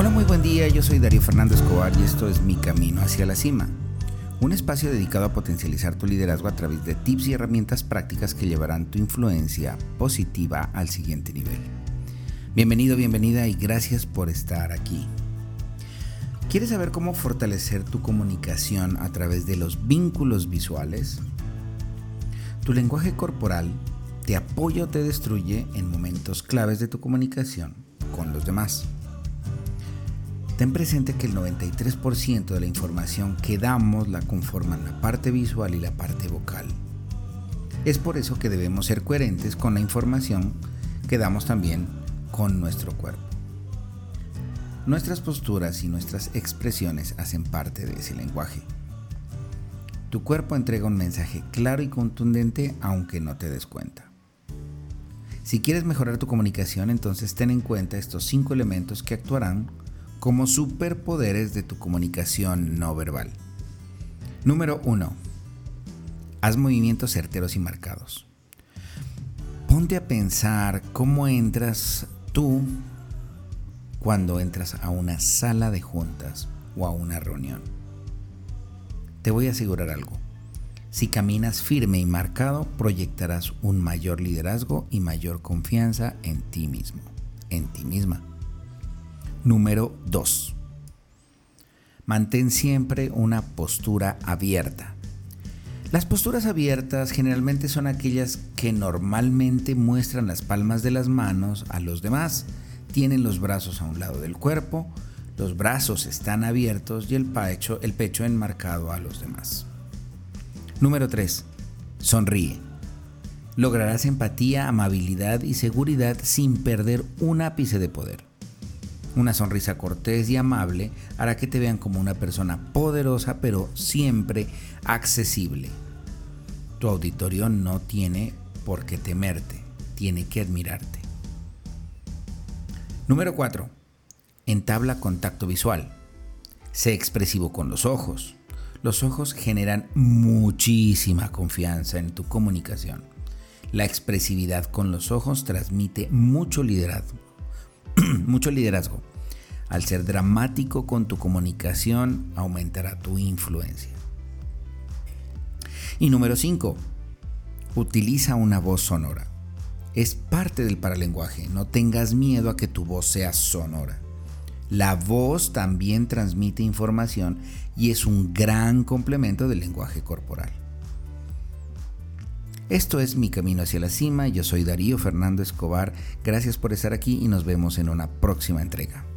Hola, muy buen día, yo soy Darío Fernando Escobar y esto es Mi Camino hacia la Cima, un espacio dedicado a potencializar tu liderazgo a través de tips y herramientas prácticas que llevarán tu influencia positiva al siguiente nivel. Bienvenido, bienvenida y gracias por estar aquí. ¿Quieres saber cómo fortalecer tu comunicación a través de los vínculos visuales? Tu lenguaje corporal te apoya o te destruye en momentos claves de tu comunicación con los demás. Ten presente que el 93% de la información que damos la conforman la parte visual y la parte vocal. Es por eso que debemos ser coherentes con la información que damos también con nuestro cuerpo. Nuestras posturas y nuestras expresiones hacen parte de ese lenguaje. Tu cuerpo entrega un mensaje claro y contundente aunque no te des cuenta. Si quieres mejorar tu comunicación, entonces ten en cuenta estos cinco elementos que actuarán como superpoderes de tu comunicación no verbal. Número 1. Haz movimientos certeros y marcados. Ponte a pensar cómo entras tú cuando entras a una sala de juntas o a una reunión. Te voy a asegurar algo. Si caminas firme y marcado, proyectarás un mayor liderazgo y mayor confianza en ti mismo, en ti misma. Número 2. Mantén siempre una postura abierta. Las posturas abiertas generalmente son aquellas que normalmente muestran las palmas de las manos a los demás. Tienen los brazos a un lado del cuerpo, los brazos están abiertos y el pecho, el pecho enmarcado a los demás. Número 3. Sonríe. Lograrás empatía, amabilidad y seguridad sin perder un ápice de poder. Una sonrisa cortés y amable hará que te vean como una persona poderosa pero siempre accesible. Tu auditorio no tiene por qué temerte, tiene que admirarte. Número 4. Entabla contacto visual. Sé expresivo con los ojos. Los ojos generan muchísima confianza en tu comunicación. La expresividad con los ojos transmite mucho liderazgo mucho liderazgo. Al ser dramático con tu comunicación, aumentará tu influencia. Y número 5. Utiliza una voz sonora. Es parte del paralenguaje. No tengas miedo a que tu voz sea sonora. La voz también transmite información y es un gran complemento del lenguaje corporal. Esto es Mi Camino hacia la Cima, yo soy Darío Fernando Escobar, gracias por estar aquí y nos vemos en una próxima entrega.